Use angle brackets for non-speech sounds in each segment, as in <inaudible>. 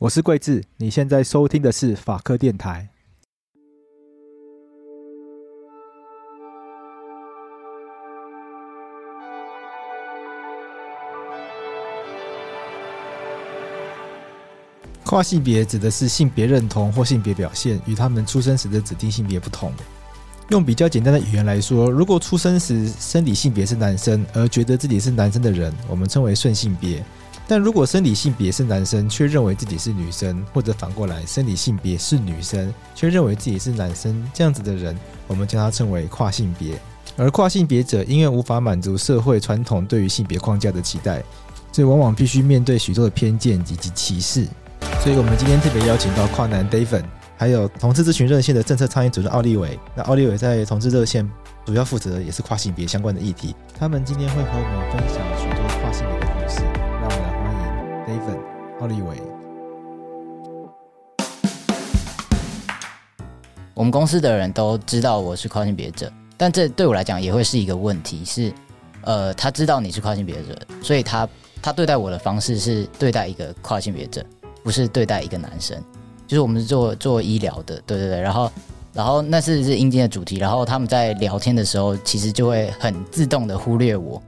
我是贵智，你现在收听的是法科电台。跨性别指的是性别认同或性别表现与他们出生时的指定性别不同。用比较简单的语言来说，如果出生时生理性别是男生，而觉得自己是男生的人，我们称为顺性别；但如果生理性别是男生，却认为自己是女生，或者反过来生理性别是女生，却认为自己是男生，这样子的人，我们将他称为跨性别。而跨性别者因为无法满足社会传统对于性别框架的期待，所以往往必须面对许多的偏见以及歧视。所以，我们今天特别邀请到跨男 David，还有同志咨询热线的政策倡议主任奥利维。那奥利维在同志热线主要负责的也是跨性别相关的议题。他们今天会和我们分享许多跨性别奥利维。我们公司的人都知道我是跨性别者，但这对我来讲也会是一个问题。是，呃，他知道你是跨性别者，所以他他对待我的方式是对待一个跨性别者。不是对待一个男生，就是我们是做做医疗的，对对对，然后然后那是是阴间的主题，然后他们在聊天的时候，其实就会很自动的忽略我，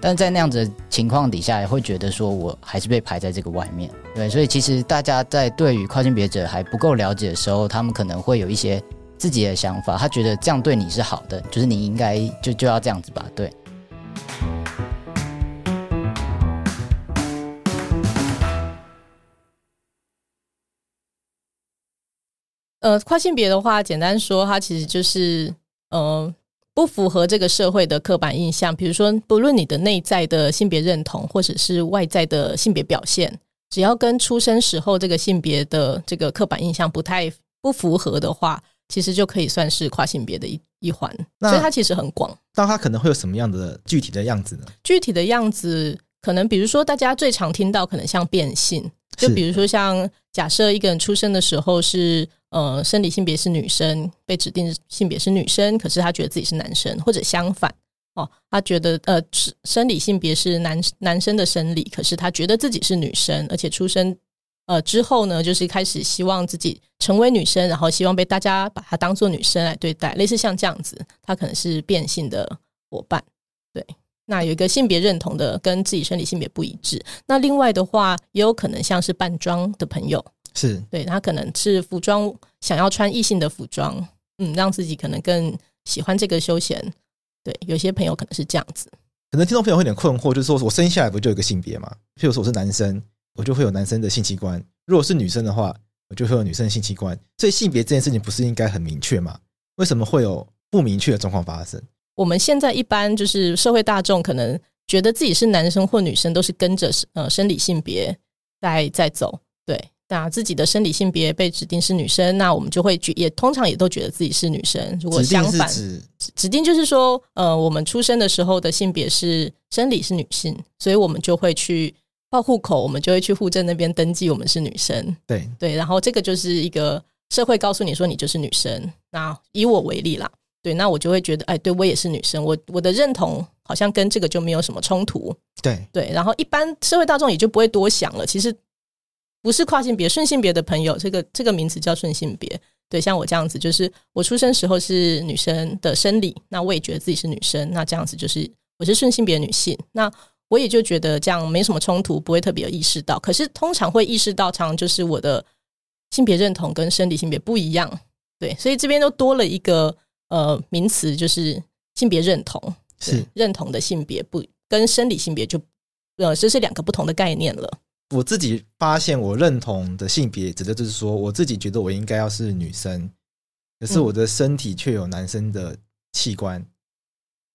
但在那样子的情况底下，也会觉得说我还是被排在这个外面，对，所以其实大家在对于跨性别者还不够了解的时候，他们可能会有一些自己的想法，他觉得这样对你是好的，就是你应该就就要这样子吧，对。呃，跨性别的话，简单说，它其实就是呃，不符合这个社会的刻板印象。比如说，不论你的内在的性别认同，或者是外在的性别表现，只要跟出生时候这个性别的这个刻板印象不太不符合的话，其实就可以算是跨性别的一一环。所以它其实很广。那它可能会有什么样的具体的样子呢？具体的样子，可能比如说大家最常听到，可能像变性，就比如说像假设一个人出生的时候是。呃，生理性别是女生，被指定性别是女生，可是他觉得自己是男生，或者相反哦，他觉得呃，生理性别是男男生的生理，可是他觉得自己是女生，而且出生呃之后呢，就是开始希望自己成为女生，然后希望被大家把她当做女生来对待，类似像这样子，他可能是变性的伙伴。对，那有一个性别认同的跟自己生理性别不一致，那另外的话，也有可能像是扮装的朋友。是对，他可能是服装想要穿异性的服装，嗯，让自己可能更喜欢这个休闲。对，有些朋友可能是这样子。可能听众朋友会有点困惑，就是说我生下来不就有一个性别吗？譬如说我是男生，我就会有男生的性器官；如果是女生的话，我就会有女生的性器官。所以性别这件事情不是应该很明确吗？为什么会有不明确的状况发生？我们现在一般就是社会大众可能觉得自己是男生或女生，都是跟着呃生理性别在在走，对。那自己的生理性别被指定是女生，那我们就会觉也通常也都觉得自己是女生。如果相反，指，指定就是说，呃，我们出生的时候的性别是生理是女性，所以我们就会去报户口，我们就会去户政那边登记我们是女生。对对，然后这个就是一个社会告诉你说你就是女生。那以我为例啦，对，那我就会觉得，哎，对我也是女生，我我的认同好像跟这个就没有什么冲突。对对，然后一般社会大众也就不会多想了。其实。不是跨性别，顺性别的朋友，这个这个名词叫顺性别。对，像我这样子，就是我出生时候是女生的生理，那我也觉得自己是女生，那这样子就是我是顺性别女性，那我也就觉得这样没什么冲突，不会特别有意识到。可是通常会意识到，常常就是我的性别认同跟生理性别不一样。对，所以这边都多了一个呃名词，就是性别认同，是认同的性别不跟生理性别就呃这是两个不同的概念了。我自己发现，我认同的性别，指的就是说，我自己觉得我应该要是女生，可是我的身体却有男生的器官。嗯、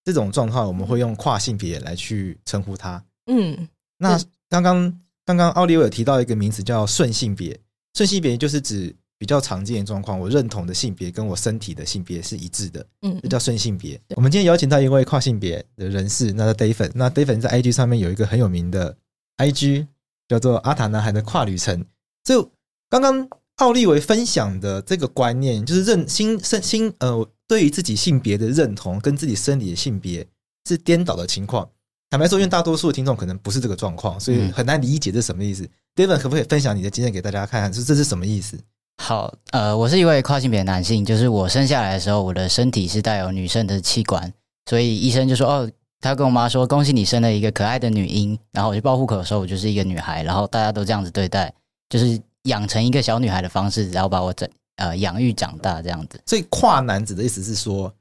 这种状况，我们会用跨性别来去称呼它。嗯，那刚刚刚刚奥利维有提到一个名词叫顺性别，顺性别就是指比较常见的状况，我认同的性别跟我身体的性别是一致的。嗯，这叫顺性别。我们今天邀请到一位跨性别的人士，那是 Daven。那 Daven 在 IG 上面有一个很有名的 IG。叫做阿塔男孩的跨旅程。就刚刚奥利维分享的这个观念，就是认新生新呃，对于自己性别的认同跟自己生理的性别是颠倒的情况。坦白说，因为大多数的听众可能不是这个状况，所以很难理解这是什么意思。David 可不可以分享你的经验给大家看看？是这是什么意思？好，呃，我是一位跨性别男性，就是我生下来的时候，我的身体是带有女生的器官，所以医生就说，哦，他跟我妈说，恭喜你生了一个可爱的女婴。然后我去报户口的时候，我就是一个女孩，然后大家都这样子对待，就是养成一个小女孩的方式，然后把我整呃养育长大这样子。所以跨男子的意思是说，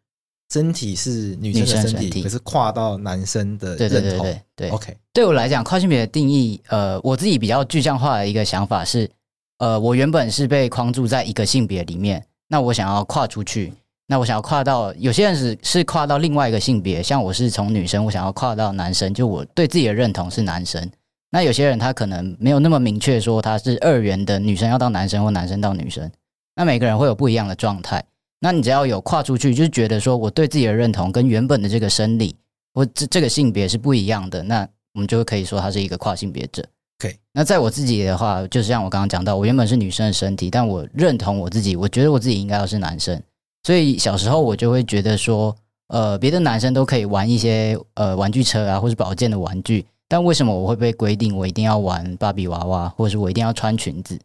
身体是女生的身体，身体可是跨到男生的认同。对对对对对，OK。对我来讲，跨性别的定义，呃，我自己比较具象化的一个想法是。呃，我原本是被框住在一个性别里面，那我想要跨出去，那我想要跨到有些人是是跨到另外一个性别，像我是从女生，我想要跨到男生，就我对自己的认同是男生。那有些人他可能没有那么明确说他是二元的女生要到男生或男生到女生，那每个人会有不一样的状态。那你只要有跨出去，就是觉得说我对自己的认同跟原本的这个生理或这这个性别是不一样的，那我们就可以说他是一个跨性别者。Okay. 那在我自己的话，就是像我刚刚讲到，我原本是女生的身体，但我认同我自己，我觉得我自己应该要是男生。所以小时候我就会觉得说，呃，别的男生都可以玩一些呃玩具车啊，或是宝剑的玩具，但为什么我会被规定我一定要玩芭比娃娃，或者是我一定要穿裙子？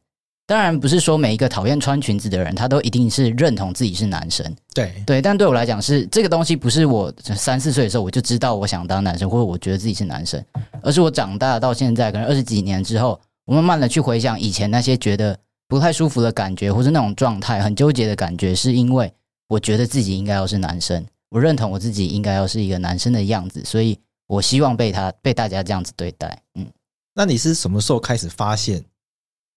当然不是说每一个讨厌穿裙子的人，他都一定是认同自己是男生。对对，但对我来讲是这个东西，不是我三四岁的时候我就知道我想当男生，或者我觉得自己是男生，而是我长大到现在，可能二十几年之后，我慢慢的去回想以前那些觉得不太舒服的感觉，或是那种状态很纠结的感觉，是因为我觉得自己应该要是男生，我认同我自己应该要是一个男生的样子，所以我希望被他被大家这样子对待。嗯，那你是什么时候开始发现？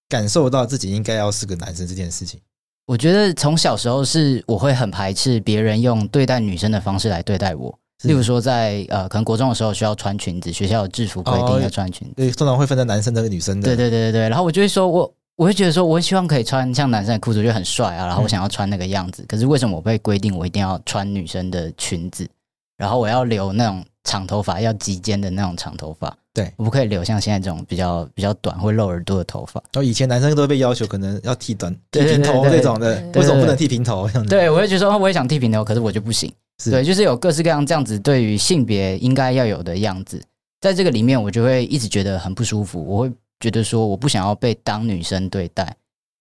感受到自己应该要是个男生这件事情，我觉得从小时候是我会很排斥别人用对待女生的方式来对待我。例如说在呃，可能国中的时候需要穿裙子，学校有制服规定要穿裙子，对，通常会分在男生的和女生的。对对对对对。然后我就会说，我我就觉得说，我希望可以穿像男生的裤子，我觉得很帅啊。然后我想要穿那个样子，可是为什么我被规定我一定要穿女生的裙子？然后我要留那种长头发，要及肩的那种长头发。对，我不可以留像现在这种比较比较短会露耳朵的头发。然后以前男生都会被要求可能要剃短、剃平头这种的，为什么不能剃平头？对，我会觉得说，我也想剃平头，可是我就不行。对，就是有各式各样这样子对于性别应该要有的样子，在这个里面，我就会一直觉得很不舒服。我会觉得说，我不想要被当女生对待。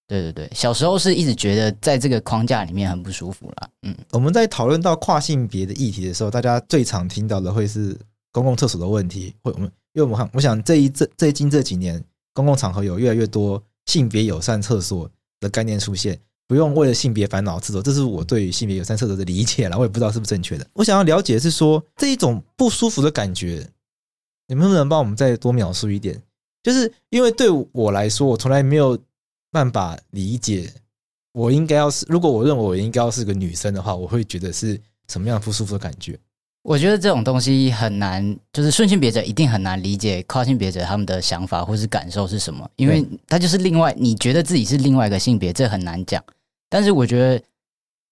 对对对，小时候是一直觉得在这个框架里面很不舒服啦。嗯，我们在讨论到跨性别的议题的时候，大家最常听到的会是公共厕所的问题，会我们。因为我们看，我想这一这最近这几年，公共场合有越来越多性别友善厕所的概念出现，不用为了性别烦恼厕所，这是我对于性别友善厕所的理解了。我也不知道是不是正确的。我想要了解是说，这一种不舒服的感觉，你们能不能帮我们再多描述一点？就是因为对我来说，我从来没有办法理解，我应该要是如果我认为我应该要是个女生的话，我会觉得是什么样不舒服的感觉？我觉得这种东西很难，就是顺性别者一定很难理解跨性别者他们的想法或是感受是什么，因为他就是另外，你觉得自己是另外一个性别，这很难讲。但是我觉得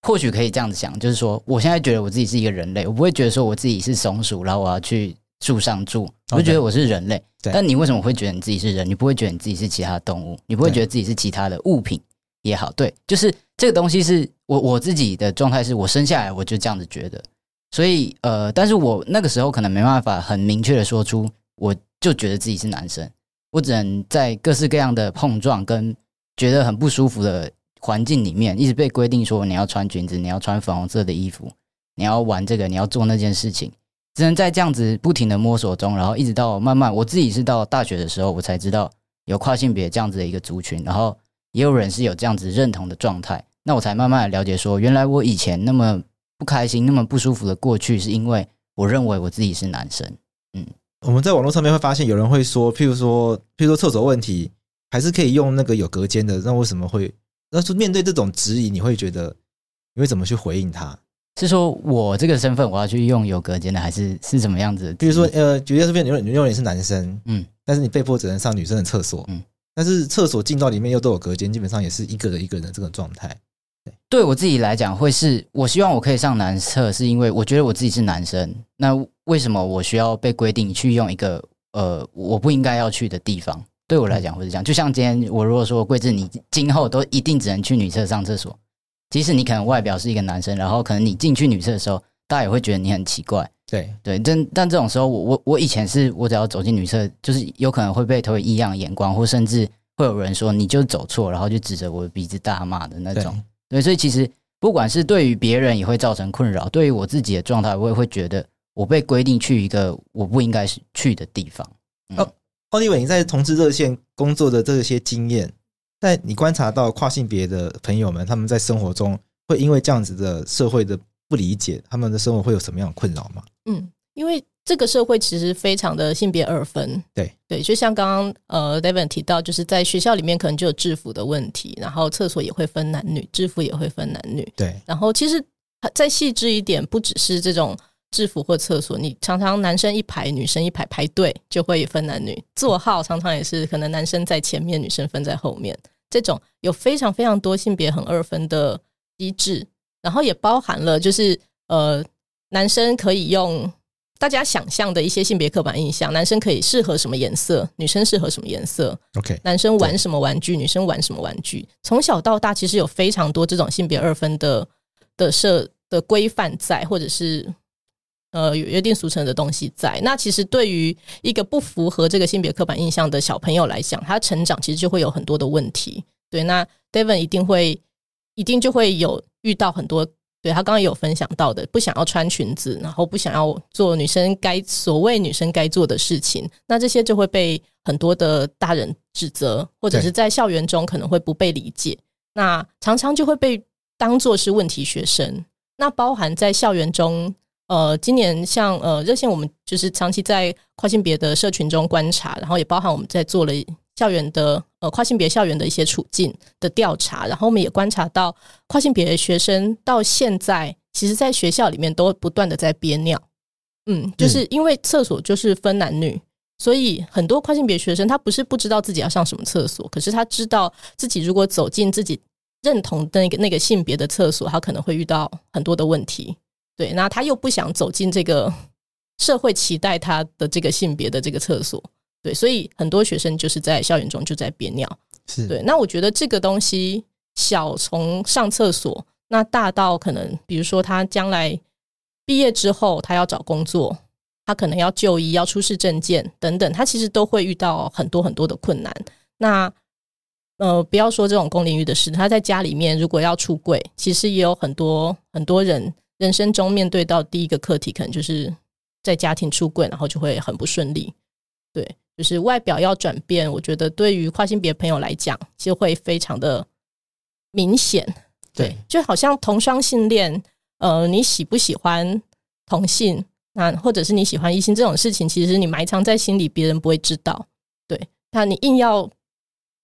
或许可以这样子想，就是说，我现在觉得我自己是一个人类，我不会觉得说我自己是松鼠，然后我要去树上住，我就觉得我是人类。但你为什么会觉得你自己是人？你不会觉得你自己是其他动物？你不会觉得自己是其他的物品也好？对，就是这个东西是我我自己的状态，是我生下来我就这样子觉得。所以，呃，但是我那个时候可能没办法很明确的说出，我就觉得自己是男生，我只能在各式各样的碰撞跟觉得很不舒服的环境里面，一直被规定说你要穿裙子，你要穿粉红色的衣服，你要玩这个，你要做那件事情，只能在这样子不停的摸索中，然后一直到慢慢，我自己是到大学的时候，我才知道有跨性别这样子的一个族群，然后也有人是有这样子认同的状态，那我才慢慢的了解说，原来我以前那么。不开心，那么不舒服的过去，是因为我认为我自己是男生。嗯，我们在网络上面会发现有人会说，譬如说，譬如说厕所问题，还是可以用那个有隔间的。那为什么会？那是面对这种质疑，你会觉得你会怎么去回应他？是说我这个身份我要去用有隔间的，还是是什么样子？比如说，呃，举例是，你认为你是男生，嗯，但是你被迫只能上女生的厕所，嗯，但是厕所进到里面又都有隔间，基本上也是一个人一个人的这种状态。对我自己来讲，会是我希望我可以上男厕，是因为我觉得我自己是男生。那为什么我需要被规定去用一个呃我不应该要去的地方？对我来讲会是这样。就像今天我如果说桂智，你今后都一定只能去女厕上厕所，即使你可能外表是一个男生，然后可能你进去女厕的时候，大家也会觉得你很奇怪。对对，但但这种时候，我我我以前是我只要走进女厕，就是有可能会被投以异样的眼光，或甚至会有人说你就走错，然后就指着我的鼻子大骂的那种。对，对，所以其实不管是对于别人也会造成困扰，对于我自己的状态，我也会觉得我被规定去一个我不应该是去的地方。嗯、哦，奥利维，你在同志热线工作的这些经验，在你观察到跨性别的朋友们，他们在生活中会因为这样子的社会的不理解，他们的生活会有什么样的困扰吗？嗯，因为这个社会其实非常的性别二分。对对，就像刚刚呃，David 提到，就是在学校里面可能就有制服的问题，然后厕所也会分男女，制服也会分男女。对，然后其实再细致一点，不只是这种制服或厕所，你常常男生一排，女生一排排队就会分男女，座号常常也是可能男生在前面，女生分在后面，这种有非常非常多性别很二分的机制。然后也包含了，就是呃，男生可以用大家想象的一些性别刻板印象，男生可以适合什么颜色，女生适合什么颜色。OK，男生玩什么玩具，女生玩什么玩具。从小到大，其实有非常多这种性别二分的的设的规范在，或者是呃有约定俗成的东西在。那其实对于一个不符合这个性别刻板印象的小朋友来讲，他成长其实就会有很多的问题。对，那 David 一定会。一定就会有遇到很多，对，他刚刚也有分享到的，不想要穿裙子，然后不想要做女生该所谓女生该做的事情，那这些就会被很多的大人指责，或者是在校园中可能会不被理解，那常常就会被当做是问题学生。那包含在校园中，呃，今年像呃热线，我们就是长期在跨性别的社群中观察，然后也包含我们在做了。校园的呃跨性别校园的一些处境的调查，然后我们也观察到跨性别的学生到现在，其实在学校里面都不断的在憋尿，嗯，就是因为厕所就是分男女，嗯、所以很多跨性别学生他不是不知道自己要上什么厕所，可是他知道自己如果走进自己认同的那个那个性别的厕所，他可能会遇到很多的问题，对，那他又不想走进这个 <laughs> 社会期待他的这个性别的这个厕所。对，所以很多学生就是在校园中就在憋尿。是对。那我觉得这个东西小从上厕所，那大到可能，比如说他将来毕业之后，他要找工作，他可能要就医，要出示证件等等，他其实都会遇到很多很多的困难。那呃，不要说这种公领域的事，他在家里面如果要出柜，其实也有很多很多人人生中面对到第一个课题，可能就是在家庭出柜，然后就会很不顺利。对。就是外表要转变，我觉得对于跨性别朋友来讲，就会非常的明显。对，就好像同双性恋，呃，你喜不喜欢同性，那或者是你喜欢异性这种事情，其实你埋藏在心里，别人不会知道。对，那你硬要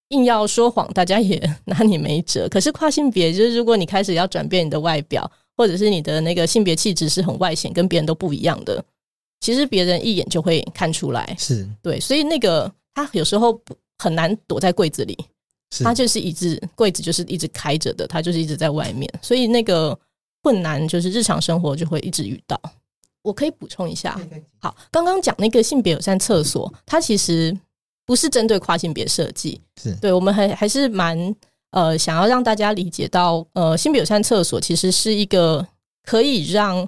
硬要说谎，大家也 <laughs> 拿你没辙。可是跨性别，就是如果你开始要转变你的外表，或者是你的那个性别气质是很外显，跟别人都不一样的。其实别人一眼就会看出来，是对，所以那个他有时候很难躲在柜子里，他就是一直柜子就是一直开着的，他就是一直在外面，所以那个困难就是日常生活就会一直遇到。我可以补充一下，好，刚刚讲那个性别友善厕所，它其实不是针对跨性别设计，是对我们还还是蛮呃想要让大家理解到，呃，性别友善厕所其实是一个可以让。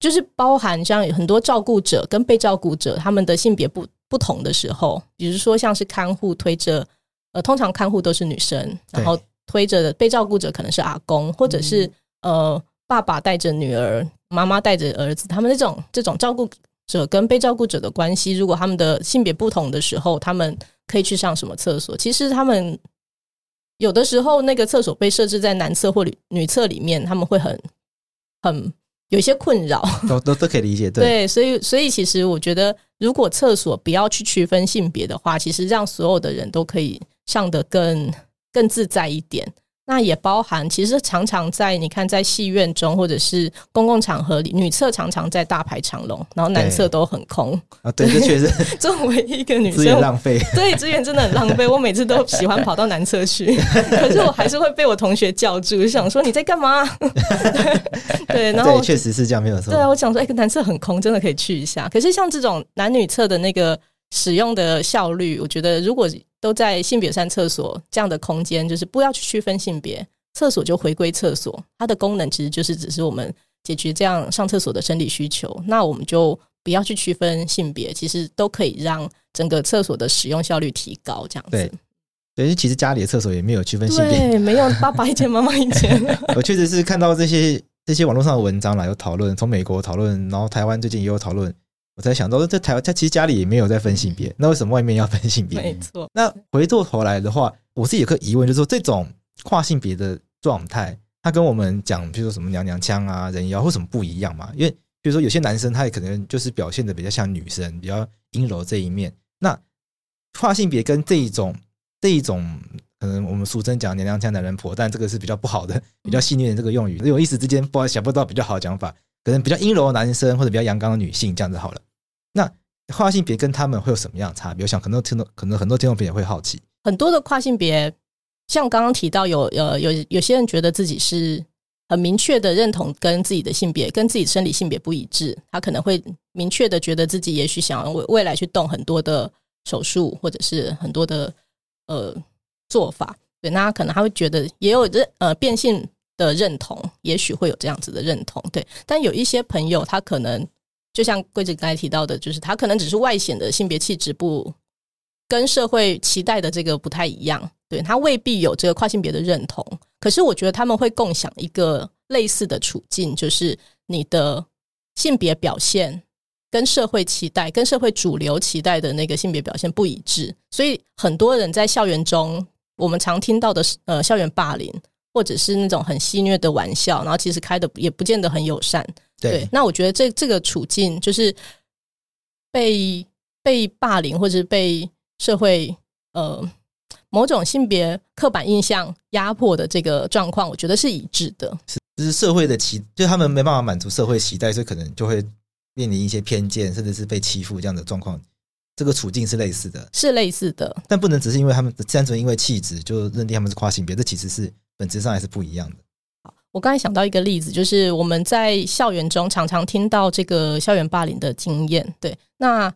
就是包含像很多照顾者跟被照顾者他们的性别不不同的时候，比如说像是看护推着，呃，通常看护都是女生，然后推着的被照顾者可能是阿公，或者是呃爸爸带着女儿，妈妈带着儿子，他们这种这种照顾者跟被照顾者的关系，如果他们的性别不同的时候，他们可以去上什么厕所？其实他们有的时候那个厕所被设置在男厕或女女厕里面，他们会很很。有一些困扰，都都都可以理解，对，对，所以所以其实我觉得，如果厕所不要去区分性别的话，其实让所有的人都可以上得更更自在一点。那也包含，其实常常在你看，在戏院中或者是公共场合里，女厕常常在大排长龙，然后男厕都很空啊。对，这确实，作为一个女生，资源浪费，对，资源真的很浪费。我每次都喜欢跑到男厕去，可是我还是会被我同学叫住，想说你在干嘛？<laughs> 对，然后确实是这样，没有错。对啊，我想说，哎，男厕很空，真的可以去一下。可是像这种男女厕的那个使用的效率，我觉得如果。都在性别友善厕所这样的空间，就是不要去区分性别，厕所就回归厕所，它的功能其实就是只是我们解决这样上厕所的生理需求，那我们就不要去区分性别，其实都可以让整个厕所的使用效率提高。这样子，对，其实家里的厕所也没有区分性别，对，没有爸爸一间，妈妈一间。<laughs> 我确实是看到这些这些网络上的文章啦，有讨论，从美国讨论，然后台湾最近也有讨论。我才想到，这台湾他其实家里也没有在分性别，那为什么外面要分性别？没错。那回过头来的话，我自己有个疑问，就是说这种跨性别的状态，它跟我们讲，比如说什么娘娘腔啊、人妖，为什么不一样嘛？因为比如说有些男生他也可能就是表现的比较像女生，比较阴柔这一面。那跨性别跟这一种这一种，可能我们俗称讲娘娘腔、男人婆，但这个是比较不好的、比较戏谑的这个用语，有一时之间不知道想不到比较好的讲法。可能比较阴柔的男生或者比较阳刚的女性这样子好了。那跨性别跟他们会有什么样的差别？我想很多听众，可能很多听众朋友会好奇。很多的跨性别，像刚刚提到有呃有有些人觉得自己是很明确的认同跟自己的性别跟自己生理性别不一致，他可能会明确的觉得自己也许想要未未来去动很多的手术或者是很多的呃做法。对，那他可能他会觉得也有这呃变性。的认同，也许会有这样子的认同，对。但有一些朋友，他可能就像桂子刚才提到的，就是他可能只是外显的性别气质不跟社会期待的这个不太一样，对，他未必有这个跨性别的认同。可是我觉得他们会共享一个类似的处境，就是你的性别表现跟社会期待、跟社会主流期待的那个性别表现不一致，所以很多人在校园中，我们常听到的是呃校园霸凌。或者是那种很戏谑的玩笑，然后其实开的也不见得很友善。对，对，那我觉得这这个处境就是被被霸凌，或者是被社会呃某种性别刻板印象压迫的这个状况，我觉得是一致的。是，就是社会的期，就他们没办法满足社会期待，所以可能就会面临一些偏见，甚至是被欺负这样的状况。这个处境是类似的，是类似的，但不能只是因为他们单纯因为气质就认定他们是跨性别，这其实是。本质上还是不一样的。好，我刚才想到一个例子，就是我们在校园中常常听到这个校园霸凌的经验。对，那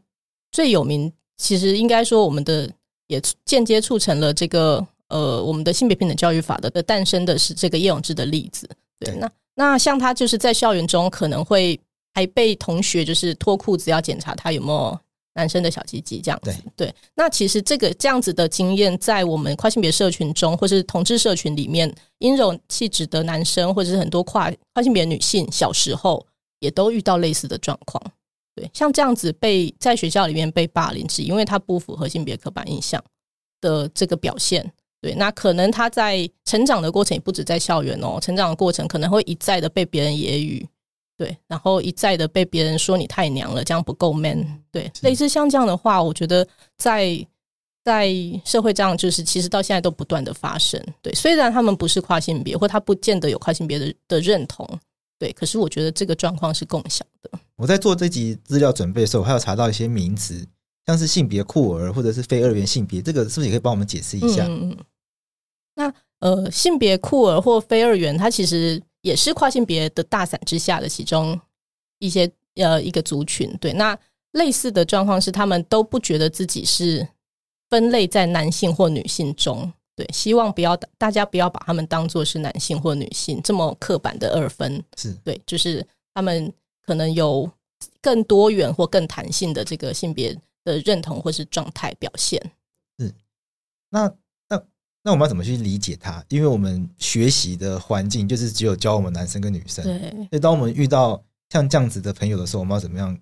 最有名，其实应该说我们的也间接促成了这个呃我们的性别平等教育法的的诞生的是这个叶永志的例子。对，对那那像他就是在校园中可能会还被同学就是脱裤子要检查他有没有。男生的小鸡鸡这样子，对，对，那其实这个这样子的经验，在我们跨性别社群中，或是同志社群里面，阴柔气质的男生，或者是很多跨跨性别女性，小时候也都遇到类似的状况。对，像这样子被在学校里面被霸凌，是因为他不符合性别刻板印象的这个表现。对，那可能他在成长的过程也不止在校园哦，成长的过程可能会一再的被别人揶揄。对，然后一再的被别人说你太娘了，这样不够 man。对，类似像这样的话，我觉得在在社会上，就是其实到现在都不断的发生。对，虽然他们不是跨性别，或他不见得有跨性别的的认同，对，可是我觉得这个状况是共享的。我在做这集资料准备的时候，我还有查到一些名词，像是性别酷儿或者是非二元性别，这个是不是也可以帮我们解释一下？嗯，那呃，性别酷儿或非二元，它其实。也是跨性别的大伞之下的其中一些呃一个族群，对，那类似的状况是他们都不觉得自己是分类在男性或女性中，对，希望不要大家不要把他们当做是男性或女性这么刻板的二分，是。对，就是他们可能有更多元或更弹性的这个性别的认同或是状态表现，是。那。那我们要怎么去理解他？因为我们学习的环境就是只有教我们男生跟女生。对。所以当我们遇到像这样子的朋友的时候，我们要怎么样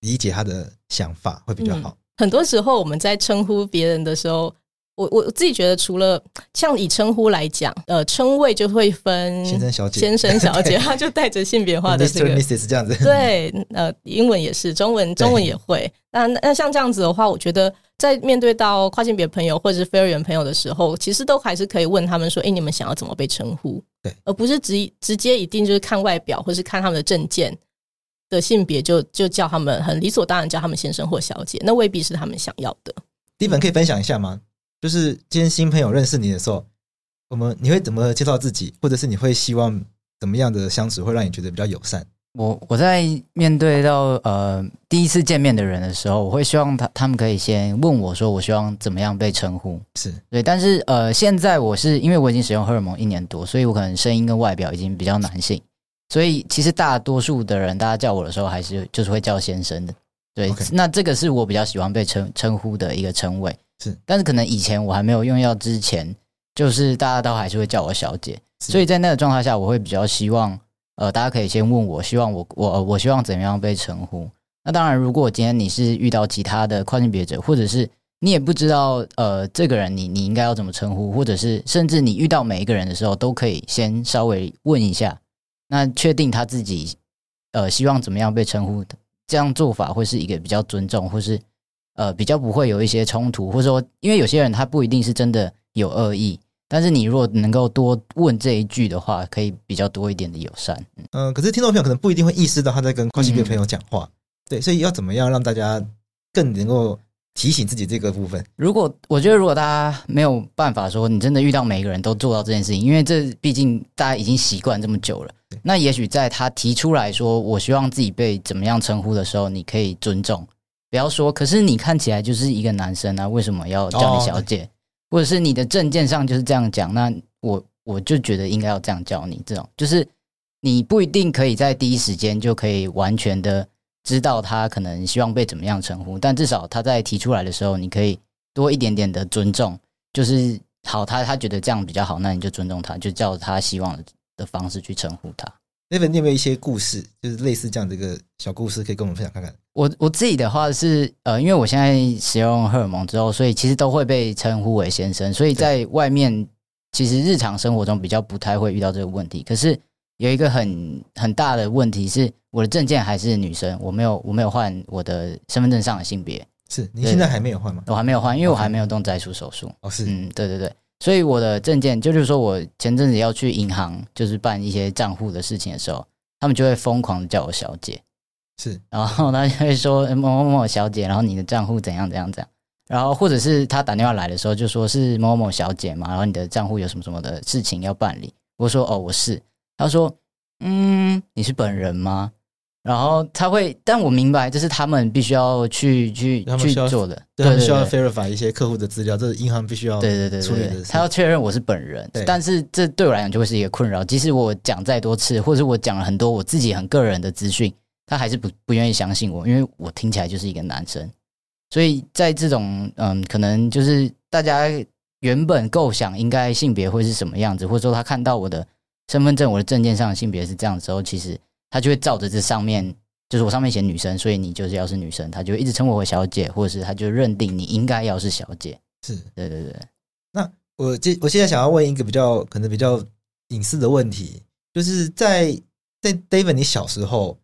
理解他的想法会比较好？嗯，很多时候我们在称呼别人的时候，我我自己觉得，除了像以称呼来讲，呃，称谓就会分先生小姐、先生小姐，<laughs> 他就带着性别化的这个 Mr. Mrs. 这样子。对，呃，英文也是，中文中文也会。那那像这样子的话，我觉得。在面对到跨性别朋友或者是非二元朋友的时候，其实都还是可以问他们说：“哎，你们想要怎么被称呼？”对，而不是直直接一定就是看外表或是看他们的证件的性别就就叫他们很理所当然叫他们先生或小姐，那未必是他们想要的。第一本可以分享一下吗？就是今天新朋友认识你的时候，我们你会怎么介绍自己，或者是你会希望怎么样的相处会让你觉得比较友善？我我在面对到呃第一次见面的人的时候，我会希望他他们可以先问我说，我希望怎么样被称呼？是对，但是呃现在我是因为我已经使用荷尔蒙一年多，所以我可能声音跟外表已经比较男性，所以其实大多数的人，大家叫我的时候，还是就是会叫先生的。对.那这个是我比较喜欢被称称呼的一个称谓。是，但是可能以前我还没有用药之前，就是大家都还是会叫我小姐。所以在那个状态下，我会比较希望，呃，大家可以先问我，希望我我我希望怎么样被称呼。那当然，如果今天你是遇到其他的跨性别者，或者是你也不知道，呃，这个人你你应该要怎么称呼，或者是甚至你遇到每一个人的时候，都可以先稍微问一下，那确定他自己，呃，希望怎么样被称呼，这样做法会是一个比较尊重，或是呃比较不会有一些冲突，或者说，因为有些人他不一定是真的有恶意。但是你如果能够多问这一句的话，可以比较多一点的友善。嗯，可是听众朋友可能不一定会意识到他在跟跨性别朋友讲话，嗯、对，所以要怎么样让大家更能够提醒自己这个部分？如果我觉得，如果大家没有办法说你真的遇到每一个人都做到这件事情，因为这毕竟大家已经习惯这么久了，对那也许在他提出来说我希望自己被怎么样称呼的时候，你可以尊重，不要说，可是你看起来就是一个男生啊，为什么要叫你小姐？哦或者是你的证件上就是这样讲，那我我就觉得应该要这样教你。这种就是你不一定可以在第一时间就可以完全的知道他可能希望被怎么样称呼，但至少他在提出来的时候，你可以多一点点的尊重。就是好，他他觉得这样比较好，那你就尊重他，就照他希望的方式去称呼他。那边有没有一些故事，就是类似这样的一个小故事，可以跟我们分享看看？我我自己的话是，呃，因为我现在使用荷尔蒙之后，所以其实都会被称呼为先生，所以在外面其实日常生活中比较不太会遇到这个问题。可是有一个很很大的问题是，我的证件还是女生，我没有我没有换我的身份证上的性别。是你现在还没有换吗？我还没有换，因为我还没有动摘除手术。哦，是，嗯，对对对。所以我的证件就是说，我前阵子要去银行，就是办一些账户的事情的时候，他们就会疯狂的叫我小姐，是，然后他就会说某某某小姐，然后你的账户怎样怎样怎样，然后或者是他打电话来的时候就说是某某某小姐嘛，然后你的账户有什么什么的事情要办理，我说哦我是，他说嗯你是本人吗？然后他会，但我明白这是他们必须要去去去做的，对，他们需要 verify 一些客户的资料，这是银行必须要对对对处理的。他要确认我是本人，但是这对我来讲就会是一个困扰。即使我讲再多次，或者我讲了很多我自己很个人的资讯，他还是不不愿意相信我，因为我听起来就是一个男生。所以在这种嗯，可能就是大家原本构想应该性别会是什么样子，或者说他看到我的身份证、我的证件上的性别是这样子之后，其实。他就会照着这上面，就是我上面写女生，所以你就是要是女生，他就一直称我为小姐，或者是他就认定你应该要是小姐。是对对对。那我这我现在想要问一个比较可能比较隐私的问题，就是在在 David 你小时候，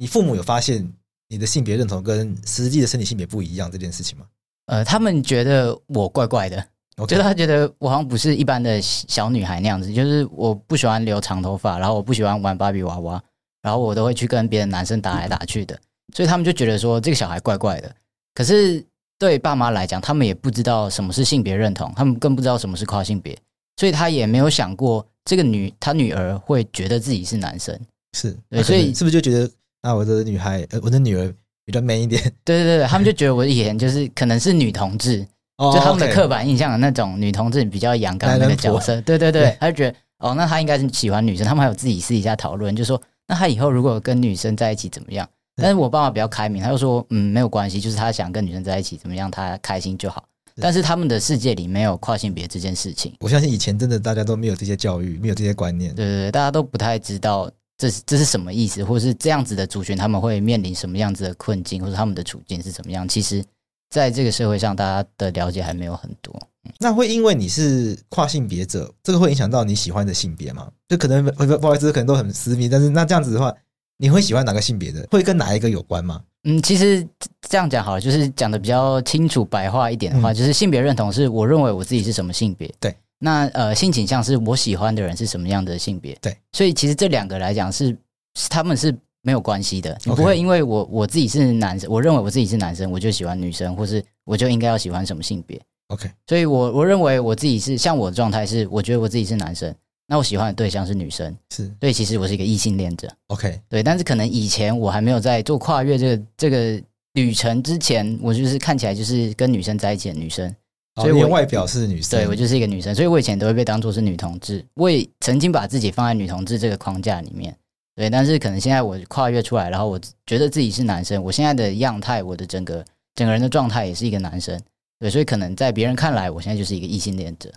你父母有发现你的性别认同跟实际的身体性别不一样这件事情吗？呃，他们觉得我怪怪的。我觉得他觉得我好像不是一般的小女孩那样子，就是我不喜欢留长头发，然后我不喜欢玩芭比娃娃。然后我都会去跟别的男生打来打去的，所以他们就觉得说这个小孩怪怪的。可是对爸妈来讲，他们也不知道什么是性别认同，他们更不知道什么是跨性别，所以他也没有想过这个女他女儿会觉得自己是男生。是，对，所以是不是就觉得啊，我的女孩，呃，我的女儿比较 man 一点？<laughs> 对对对，他们就觉得我以前就是可能是女同志，就他们的刻板印象的那种女同志比较阳刚的那个角色。对对对，他就觉得哦，那他应该是喜欢女生。他们还有自己私底下讨论，就说。那他以后如果跟女生在一起怎么样？但是我爸爸比较开明，他就说嗯，没有关系，就是他想跟女生在一起怎么样，他开心就好。但是他们的世界里没有跨性别这件事情。我相信以前真的大家都没有这些教育，没有这些观念。对对对，大家都不太知道这是这是什么意思，或者是这样子的族群他们会面临什么样子的困境，或者他们的处境是怎么样？其实，在这个社会上，大家的了解还没有很多。那会因为你是跨性别者，这个会影响到你喜欢的性别吗？就可能不不好意思，可能都很私密。但是那这样子的话，你会喜欢哪个性别的？会跟哪一个有关吗？嗯，其实这样讲好了，就是讲的比较清楚、白话一点的话，嗯、就是性别认同是我认为我自己是什么性别。对。那呃，性倾向是我喜欢的人是什么样的性别。对。所以其实这两个来讲是，是他们是没有关系的。你不会因为我我自己是男生，我认为我自己是男生，我就喜欢女生，或是我就应该要喜欢什么性别。OK，所以我我认为我自己是像我的状态是，我觉得我自己是男生，那我喜欢的对象是女生，是，所以其实我是一个异性恋者。OK，对，但是可能以前我还没有在做跨越这个这个旅程之前，我就是看起来就是跟女生在一起的女生，所以我外表是女生，对，我就是一个女生，所以我以前都会被当作是女同志，我也曾经把自己放在女同志这个框架里面，对，但是可能现在我跨越出来，然后我觉得自己是男生，我现在的样态，我的整个整个人的状态也是一个男生，对，所以可能在别人看来，我现在就是一个异性恋者。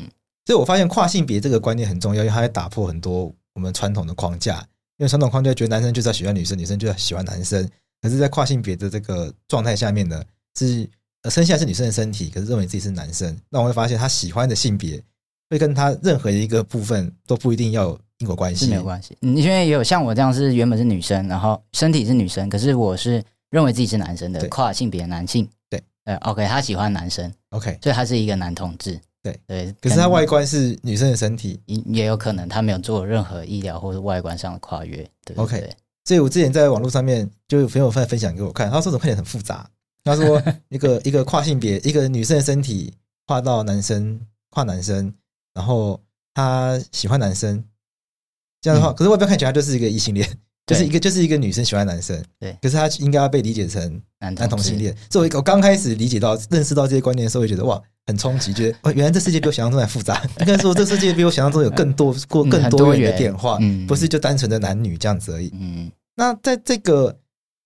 嗯，所以我发现跨性别这个观念很重要，因为它会打破很多我们传统的框架，因为传统框架觉得男生就是要喜欢女生，女生就要喜欢男生，可是，在跨性别的这个状态下面呢，是生下来是女生的身体，可是认为自己是男生，那我会发现他喜欢的性别会跟他任何一个部分都不一定要有。因果关系没有关系，你因为也有像我这样是原本是女生，然后身体是女生，可是我是认为自己是男生的跨性别男性。对，呃，OK，他喜欢男生，OK，所以他是一个男同志。对对，可是他外观是女生的身体，也也有可能他没有做任何医疗或者外观上的跨越。对，OK，所以我之前在网络上面就有朋友分分享给我看，他说怎么看起来很复杂？他说一个 <laughs> 一个跨性别，一个女生的身体跨到男生跨男生，然后他喜欢男生。这样的话，可是外表看起来就是一个异性恋，就是一个就是一个女生喜欢男生，对。可是他应该要被理解成男同性恋。作为我刚开始理解到、认识到这些观念的时候，会觉得哇，很冲击，觉得 <laughs> 哦，原来这世界比我想象中还复杂。<laughs> 应该说，这世界比我想象中有更多过更多元的变化，不是就单纯的男女这样子而已。嗯。那在这个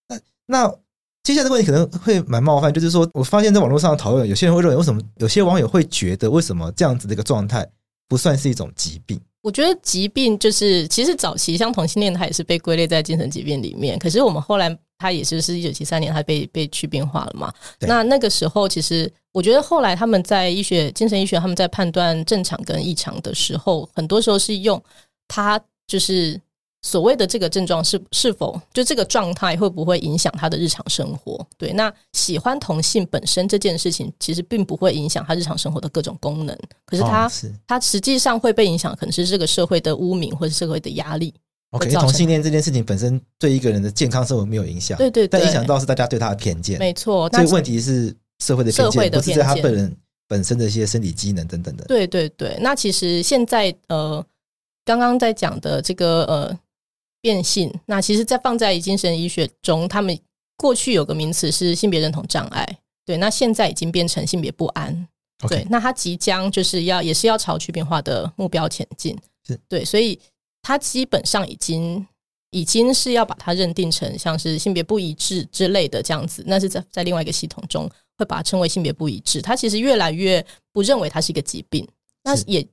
那那接下来的问题可能会蛮冒犯，就是说我发现在网络上讨论，有些人会认为，为什么有些网友会觉得，为什么这样子的一个状态不算是一种疾病？我觉得疾病就是，其实早期像同性恋，它也是被归类在精神疾病里面。可是我们后来，它也就是一九七三年，它被被去病化了嘛。那那个时候，其实我觉得后来他们在医学、精神医学，他们在判断正常跟异常的时候，很多时候是用它就是。所谓的这个症状是是否就这个状态会不会影响他的日常生活？对，那喜欢同性本身这件事情其实并不会影响他日常生活的各种功能，可是他、他实际上会被影响，可能是这个社会的污名或者社会的压力。OK，同性恋这件事情本身对一个人的健康生活没有影响，对对，对，但影响到是大家对他的偏见，没错。所以问题是社会的偏见，不是在他本人本身的一些身体机能等等的。对对对，那其实现在呃，刚刚在讲的这个呃。变性，那其实，在放在精神医学中，他们过去有个名词是性别认同障碍，对，那现在已经变成性别不安.对，那他即将就是要也是要朝去变化的目标前进，是对，所以他基本上已经已经是要把它认定成像是性别不一致之类的这样子，那是在在另外一个系统中会把它称为性别不一致，他其实越来越不认为它是一个疾病，那也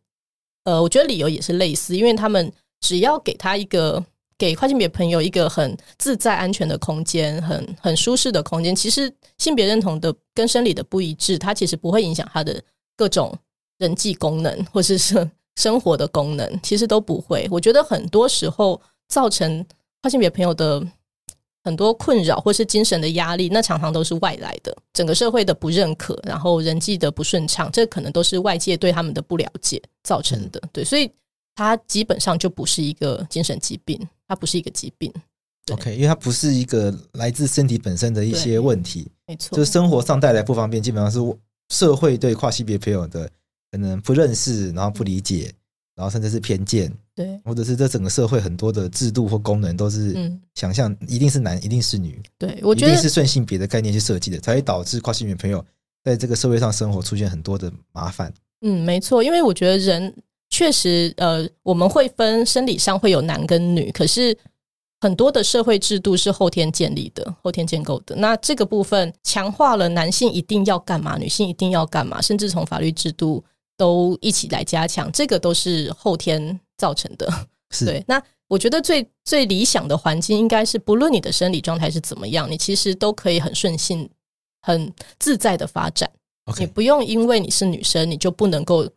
呃，我觉得理由也是类似，因为他们只要给他一个。给跨性别朋友一个很自在、安全的空间，很很舒适的空间。其实性别认同的跟生理的不一致，它其实不会影响他的各种人际功能，或者是生活的功能，其实都不会。我觉得很多时候造成跨性别朋友的很多困扰，或是精神的压力，那常常都是外来的，整个社会的不认可，然后人际的不顺畅，这可能都是外界对他们的不了解造成的。对，所以它基本上就不是一个精神疾病。它不是一个疾病，OK，因为它不是一个来自身体本身的一些问题，没错，就是生活上带来不方便，基本上是社会对跨性别朋友的可能不认识，然后不理解，然后甚至是偏见，对，或者是这整个社会很多的制度或功能都是想象一定是男，一定是女，对，我觉得一定是顺性别的概念去设计的，才会导致跨性别朋友在这个社会上生活出现很多的麻烦。嗯，没错，因为我觉得人。确实，呃，我们会分生理上会有男跟女，可是很多的社会制度是后天建立的、后天建构的。那这个部分强化了男性一定要干嘛，女性一定要干嘛，甚至从法律制度都一起来加强，这个都是后天造成的。是对。那我觉得最最理想的环境应该是，不论你的生理状态是怎么样，你其实都可以很顺性、很自在的发展。Okay. 你不用因为你是女生，你就不能够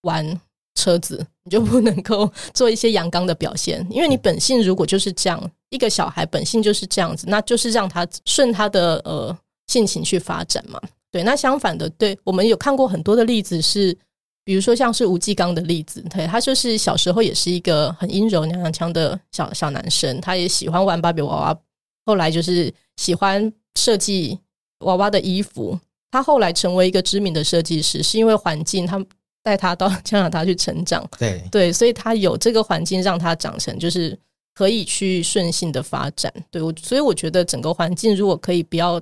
玩。车子，你就不能够做一些阳刚的表现，因为你本性如果就是这样，一个小孩本性就是这样子，那就是让他顺他的呃性情去发展嘛。对，那相反的，对，我们有看过很多的例子是，比如说像是吴继刚的例子，对，他就是小时候也是一个很阴柔娘娘腔的小小男生，他也喜欢玩芭比娃娃，后来就是喜欢设计娃娃的衣服，他后来成为一个知名的设计师，是因为环境他。带他到加拿大去成长，对对，所以他有这个环境让他长成，就是可以去顺性的发展。对我，所以我觉得整个环境如果可以不要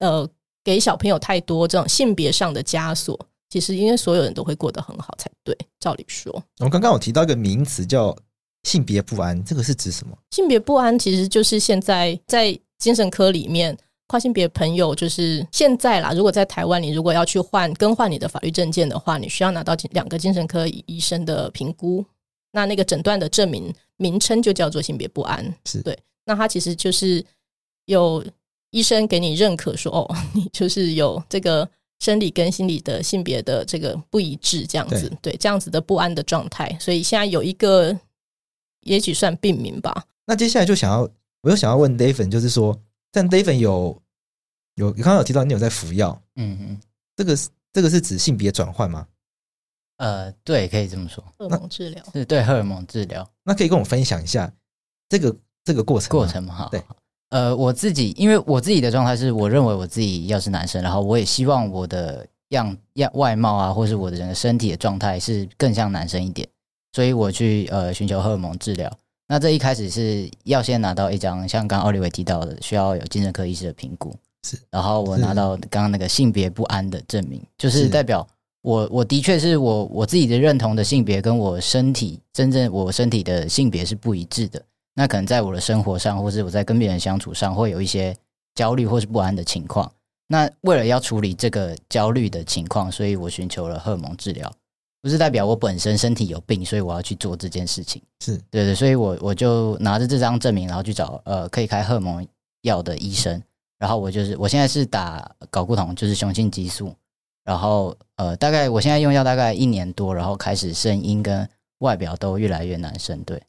呃给小朋友太多这种性别上的枷锁，其实应该所有人都会过得很好才对。照理说，我刚刚有提到一个名词叫性别不安，这个是指什么？性别不安其实就是现在在精神科里面，跨性别朋友就是现在啦。如果在台湾，你如果要去换更换你的法律证件的话，你需要拿到两个精神科医生的评估。那那个诊断的证明名称就叫做性别不安，是对。那它其实就是有医生给你认可说，哦，<laughs> 你就是有这个生理跟心理的性别的这个不一致，这样子，对，对，这样子的不安的状态。所以现在有一个。也许算病名吧。那接下来就想要，我又想要问 David，就是说，但 David 有有，你刚刚有提到你有在服药，嗯嗯，这个是这个是指性别转换吗？呃，对，可以这么说。荷尔蒙治疗是对荷尔蒙治疗。那可以跟我分享一下这个这个过程过程吗？哈，对。呃，我自己因为我自己的状态是，我认为我自己要是男生，然后我也希望我的样样外貌啊，或是我的整个身体的状态是更像男生一点。所以我去呃寻求荷尔蒙治疗，那这一开始是要先拿到一张像刚刚奥利维提到的，需要有精神科医师的评估，是，然后我拿到刚刚那个性别不安的证明，就是代表我我的确是我我自己的认同的性别跟我身体真正我身体的性别是不一致的，那可能在我的生活上或是我在跟别人相处上会有一些焦虑或是不安的情况，那为了要处理这个焦虑的情况，所以我寻求了荷尔蒙治疗。不是代表我本身身体有病，所以我要去做这件事情。是对对，所以我我就拿着这张证明，然后去找呃可以开荷尔蒙药的医生。然后我就是我现在是打睾固酮，就是雄性激素。然后呃，大概我现在用药大概一年多，然后开始声音跟外表都越来越男生。对，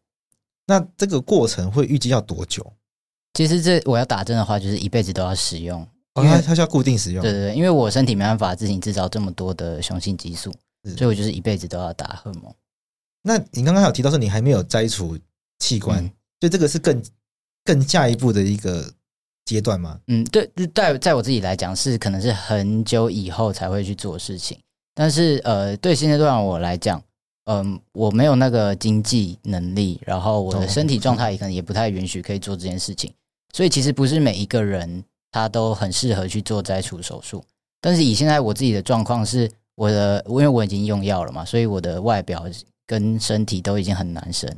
那这个过程会预计要多久？其实这我要打针的话，就是一辈子都要使用。哦，它它需要固定使用。对对对，因为我身体没办法自行制造这么多的雄性激素。所以我就是一辈子都要打荷尔蒙。那你刚刚有提到说你还没有摘除器官，所以这个是更更下一步的一个阶段吗？嗯，对，在在我自己来讲是可能是很久以后才会去做事情。但是呃，对现阶段我来讲，嗯，我没有那个经济能力，然后我的身体状态也可能也不太允许可以做这件事情。所以其实不是每一个人他都很适合去做摘除手术。但是以现在我自己的状况是。我的，因为我已经用药了嘛，所以我的外表跟身体都已经很男生。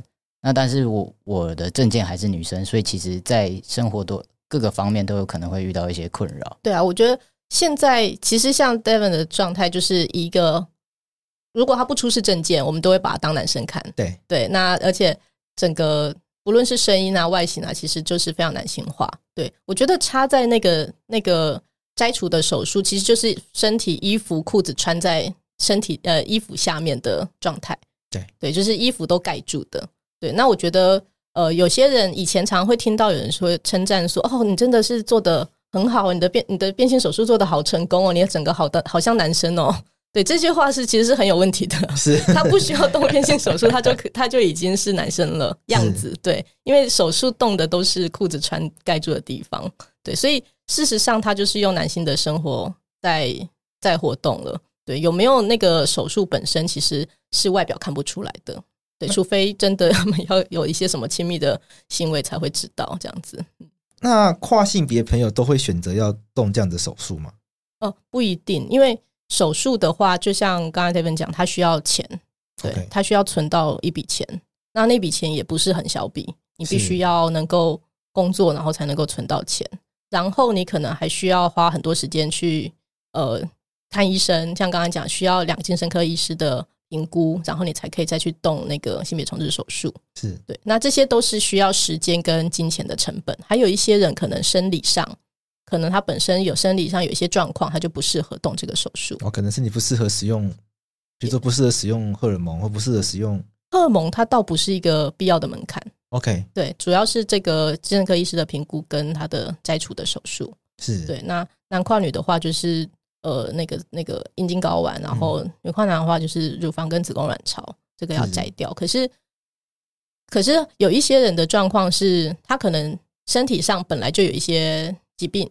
那但是我我的证件还是女生，所以其实，在生活多各个方面都有可能会遇到一些困扰。对啊，我觉得现在其实像 Devon 的状态，就是一个如果他不出示证件，我们都会把他当男生看。对对，那而且整个不论是声音啊、外形啊，其实就是非常男性化。对，我觉得插在那个那个。摘除的手术其实就是身体衣服裤子穿在身体呃衣服下面的状态，对对，就是衣服都盖住的。对，那我觉得呃有些人以前常会听到有人说称赞说哦，你真的是做的很好，你的变你的变性手术做的好成功哦，你的整个好的好像男生哦。对，这句话是其实是很有问题的，是 <laughs> 他不需要动变性手术，他就他就已经是男生了样子。对，因为手术动的都是裤子穿盖住的地方。对，所以。事实上，他就是用男性的生活在在活动了。对，有没有那个手术本身，其实是外表看不出来的。对，除非真的 <laughs> 他们要有一些什么亲密的行为，才会知道这样子。那跨性别朋友都会选择要动这样的手术吗？哦，不一定，因为手术的话，就像刚才 David 讲，他需要钱，对，他需要存到一笔钱。那那笔钱也不是很小笔，你必须要能够工作，然后才能够存到钱。然后你可能还需要花很多时间去呃看医生，像刚刚讲，需要两个精神科医师的评估，然后你才可以再去动那个性别重置手术。是对，那这些都是需要时间跟金钱的成本。还有一些人可能生理上，可能他本身有生理上有一些状况，他就不适合动这个手术。哦，可能是你不适合使用，比如说不适合使用荷尔蒙，或不适合使用荷尔蒙，它倒不是一个必要的门槛。OK，对，主要是这个精神科医师的评估跟他的摘除的手术是对。那男跨女的话，就是呃那个那个阴茎睾丸，然后女跨男的话，就是乳房跟子宫卵巢，这个要摘掉。是可是，可是有一些人的状况是，他可能身体上本来就有一些疾病，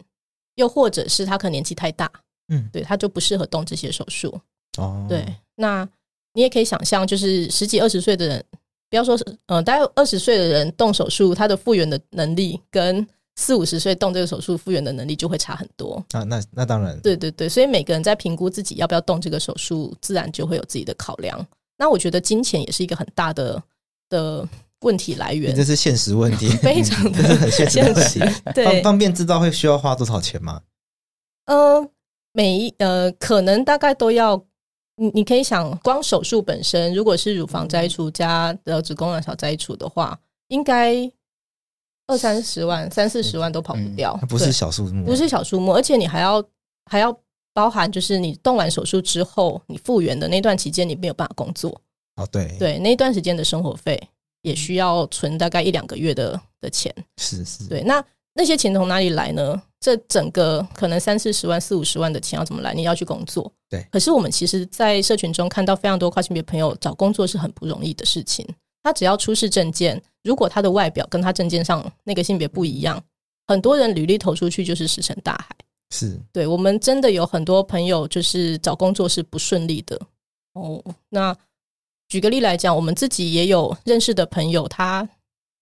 又或者是他可能年纪太大，嗯，对，他就不适合动这些手术。哦，对，那你也可以想象，就是十几二十岁的人。不要说是，嗯，大概二十岁的人动手术，他的复原的能力跟四五十岁动这个手术复原的能力就会差很多啊。那那当然，对对对，所以每个人在评估自己要不要动这个手术，自然就会有自己的考量。那我觉得金钱也是一个很大的的问题来源。这是现实问题，<laughs> 非常的 <laughs> 现实的问题。对，方方便知道会需要花多少钱吗？呃，每一呃，可能大概都要，你你可以想，光手术本身，如果是乳房摘除加的子宫卵巢摘除的话，应该二三十万、三四十万都跑不掉，嗯、不是小数目，不是小数目，而且你还要还要包含，就是你动完手术之后，你复原的那段期间，你没有办法工作。哦，对对，那段时间的生活费也需要存大概一两个月的的钱。是是，对，那那些钱从哪里来呢？这整个可能三四十万、四五十万的钱要怎么来？你要去工作。对。可是我们其实，在社群中看到非常多跨性别朋友找工作是很不容易的事情。他只要出示证件，如果他的外表跟他证件上那个性别不一样，很多人履历投出去就是石沉大海。是。对，我们真的有很多朋友就是找工作是不顺利的。哦，那举个例来讲，我们自己也有认识的朋友，他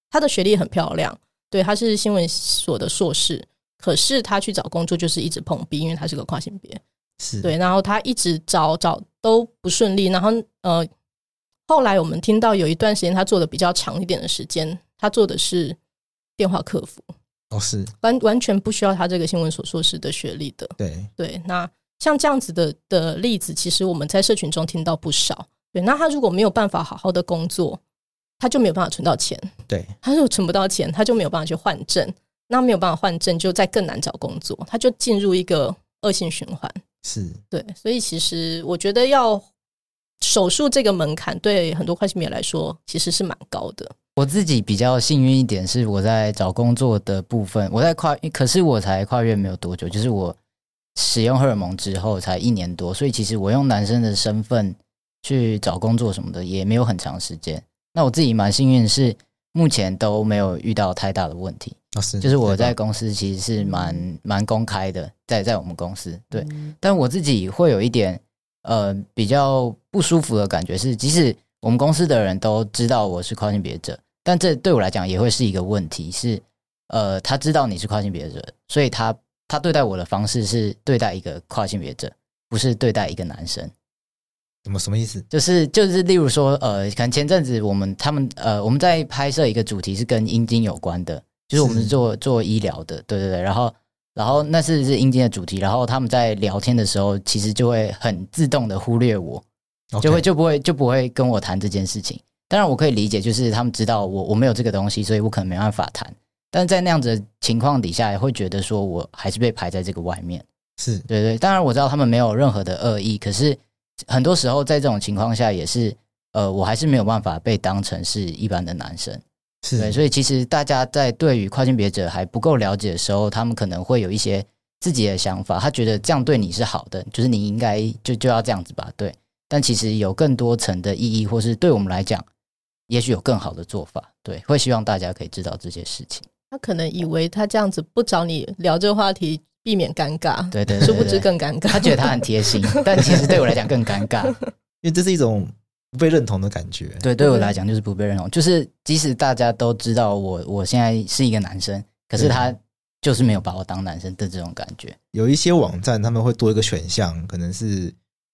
他的学历很漂亮，对，他是新闻所的硕士。可是他去找工作就是一直碰壁，因为他是个跨性别，是。对，然后他一直找找都不顺利，然后呃，后来我们听到有一段时间他做的比较长一点的时间，他做的是电话客服，哦，是。完完全不需要他这个新闻所硕士的学历的，对对，那像这样子的的例子，其实我们在社群中听到不少，对，那他如果没有办法好好的工作，他就没有办法存到钱，对，他如果存不到钱，他就没有办法去换证。那没有办法换证，就再更难找工作，他就进入一个恶性循环。是对，所以其实我觉得要手术这个门槛，对很多跨性别来说其实是蛮高的。我自己比较幸运一点，是我在找工作的部分，我在跨，可是我才跨越没有多久，就是我使用荷尔蒙之后才一年多，所以其实我用男生的身份去找工作什么的也没有很长时间。那我自己蛮幸运，是目前都没有遇到太大的问题。就是我在公司其实是蛮蛮公开的，在在我们公司对，但我自己会有一点呃比较不舒服的感觉是，即使我们公司的人都知道我是跨性别者，但这对我来讲也会是一个问题，是呃他知道你是跨性别者，所以他他对待我的方式是对待一个跨性别者，不是对待一个男生。什么什么意思？就是就是例如说呃，可能前阵子我们他们呃我们在拍摄一个主题是跟阴茎有关的。就是我们是做做医疗的，对对对，然后然后那是是阴茎的主题，然后他们在聊天的时候，其实就会很自动的忽略我，就会就不会就不会跟我谈这件事情。当然我可以理解，就是他们知道我我没有这个东西，所以我可能没办法谈。但是在那样子的情况底下，也会觉得说我还是被排在这个外面。是对对，当然我知道他们没有任何的恶意，可是很多时候在这种情况下，也是呃，我还是没有办法被当成是一般的男生。是对，所以其实大家在对于跨性别者还不够了解的时候，他们可能会有一些自己的想法。他觉得这样对你是好的，就是你应该就就要这样子吧。对，但其实有更多层的意义，或是对我们来讲，也许有更好的做法。对，会希望大家可以知道这些事情。他可能以为他这样子不找你聊这个话题，避免尴尬。对对，对，对，殊不知更尴尬。他觉得他很贴心，但其实对我来讲更尴尬，<laughs> 因为这是一种。不被认同的感觉，对，对我来讲就是不被认同。就是即使大家都知道我我现在是一个男生，可是他就是没有把我当男生的这种感觉。有一些网站他们会多一个选项，可能是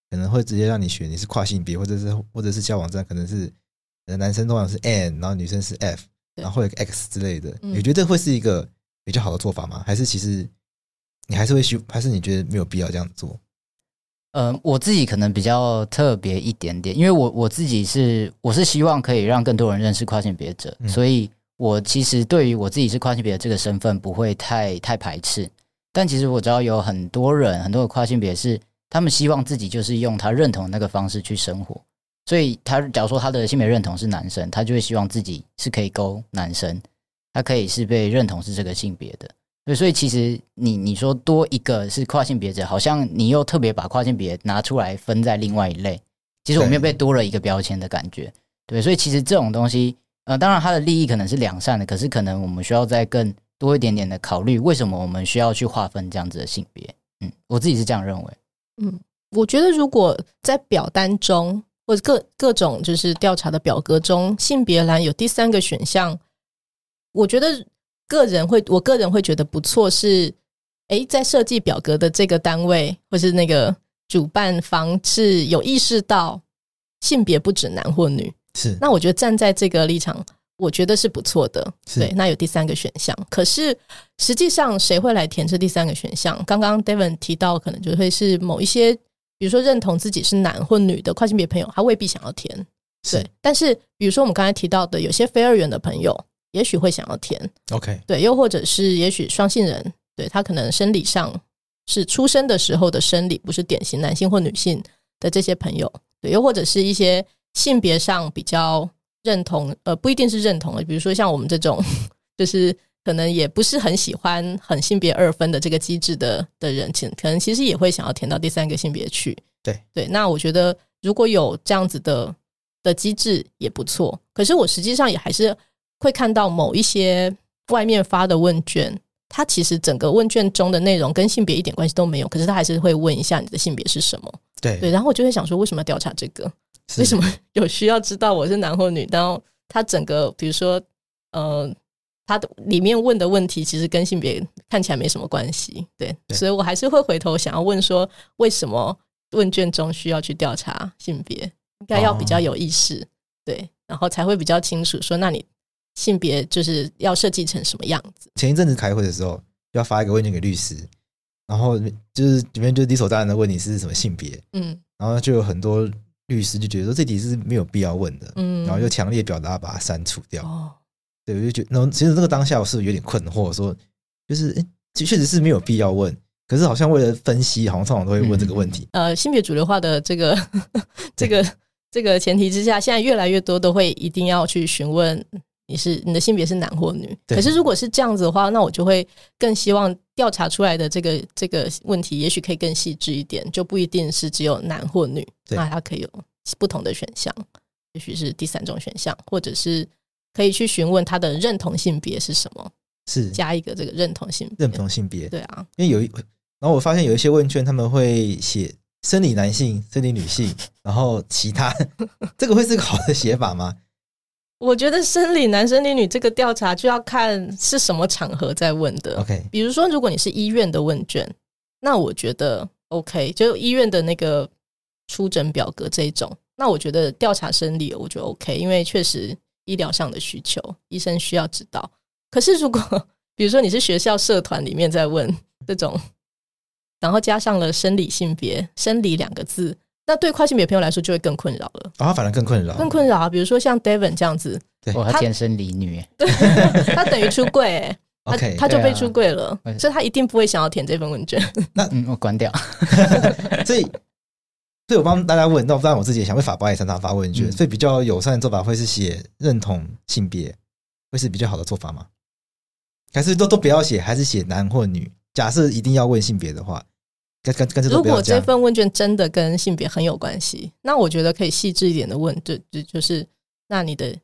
可能会直接让你选你是跨性别，或者是或者是交网站可能是男生通常是 N，然后女生是 F，然后会有个 X 之类的。你觉得会是一个比较好的做法吗？还是其实你还是会需，还是你觉得没有必要这样做？呃，我自己可能比较特别一点点，因为我我自己是我是希望可以让更多人认识跨性别者，嗯，所以我其实对于我自己是跨性别的这个身份不会太太排斥。但其实我知道有很多人，很多的跨性别是他们希望自己就是用他认同的那个方式去生活，所以他假如说他的性别认同是男生，他就会希望自己是可以勾男生，他可以是被认同是这个性别的。对，所以其实你你说多一个是跨性别者，好像你又特别把跨性别拿出来分在另外一类。其实我们又被多了一个标签的感觉。对，所以其实这种东西，呃，当然它的利益可能是良善的，可是可能我们需要再更多一点点的考虑，为什么我们需要去划分这样子的性别？嗯，我自己是这样认为。嗯，我觉得如果在表单中或者各各种就是调查的表格中，性别栏有第三个选项，我觉得。个人会，我个人会觉得不错。是，诶，在设计表格的这个单位或是那个主办方是有意识到性别不止男或女。是，那我觉得站在这个立场，我觉得是不错的。对，那有第三个选项，可是实际上谁会来填这第三个选项？刚刚 Devin 提到，可能就会是某一些，比如说认同自己是男或女的跨性别朋友，他未必想要填。对，但是比如说我们刚才提到的，有些非二元的朋友，也许会想要填。OK，对，又或者是也许双性人，对，他可能生理上是出生的时候的生理不是典型男性或女性的这些朋友，对，又或者是一些性别上比较认同，呃，不一定是认同的，比如说像我们这种，就是可能也不是很喜欢很性别二分的这个机制的的人，其可能其实也会想要填到第三个性别去。对对，那我觉得如果有这样子的。的机制也不错，可是我实际上也还是会看到某一些外面发的问卷，它其实整个问卷中的内容跟性别一点关系都没有，可是他还是会问一下你的性别是什么。对对，然后我就会想说，为什么要调查这个？为什么有需要知道我是男或女？然后他整个比如说，呃，他的里面问的问题其实跟性别看起来没什么关系。对，对所以我还是会回头想要问说，为什么问卷中需要去调查性别？应该要比较有意识，哦、对，然后才会比较清楚说，那你性别就是要设计成什么样子？前一阵子开会的时候，要发一个问卷给律师，然后就是里面就理所当然的问你是什么性别，嗯，然后就有很多律师就觉得说这题是没有必要问的，嗯，然后就强烈表达把它删除掉。哦，对，我就觉得，然后其实这个当下我是有点困惑，说就是，哎，确实是没有必要问。可是好像为了分析，好像通常都会问这个问题。呃，性别主流化的这个 <laughs> 这个。这个前提之下，现在越来越多都会一定要去询问你是你的性别是男或女。可是如果是这样子的话，那我就会更希望调查出来的这个这个问题，也许可以更细致一点，就不一定是只有男或女，那它可以有不同的选项，也许是第三种选项，或者是可以去询问他的认同性别是什么，是加一个这个认同性，认同性别，对啊，因为有一，然后我发现有一些问卷他们会写。生理男性、生理女性，然后其他，<laughs> 这个会是个好的写法吗？我觉得生理男、生理女这个调查就要看是什么场合在问的。OK，比如说，如果你是医院的问卷，那我觉得 OK，就医院的那个出诊表格这一种，那我觉得调查生理，我觉得 OK，因为确实医疗上的需求，医生需要知道。可是如果 <laughs> 比如说你是学校社团里面在问这种。然后加上了生理性别，生理两个字，那对跨性别朋友来说就会更困扰了。啊、哦，反而更困扰，更困扰。比如说像 Devin 这样子，对，他天生离女，他等于出柜，他 Okay, 他就被出柜了，啊、所以他一定不会想要填这份问卷。<laughs> 那嗯，我关掉。<laughs> 所以，所以我帮大家问，那不然我自己也想为法官也常常发问卷，嗯、所以比较友善的做法会是写认同性别，会是比较好的做法吗？还是都都不要写，还是写男或女？假设一定要问性别的话。跟跟跟如果这份问卷真的跟性别很有关系，那我觉得可以细致一点的问，就就就是那你的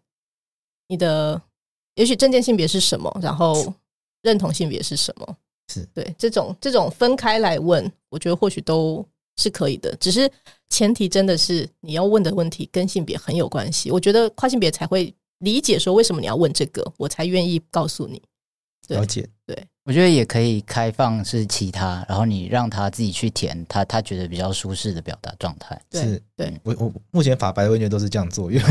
你的也许证件性别是什么，然后认同性别是什么？是对这种这种分开来问，我觉得或许都是可以的。只是前提真的是你要问的问题跟性别很有关系，我觉得跨性别才会理解说为什么你要问这个，我才愿意告诉你。了解，对。我觉得也可以开放是其他，然后你让他自己去填他他觉得比较舒适的表达状态。是，对我我目前法白的问卷都是这样做，因为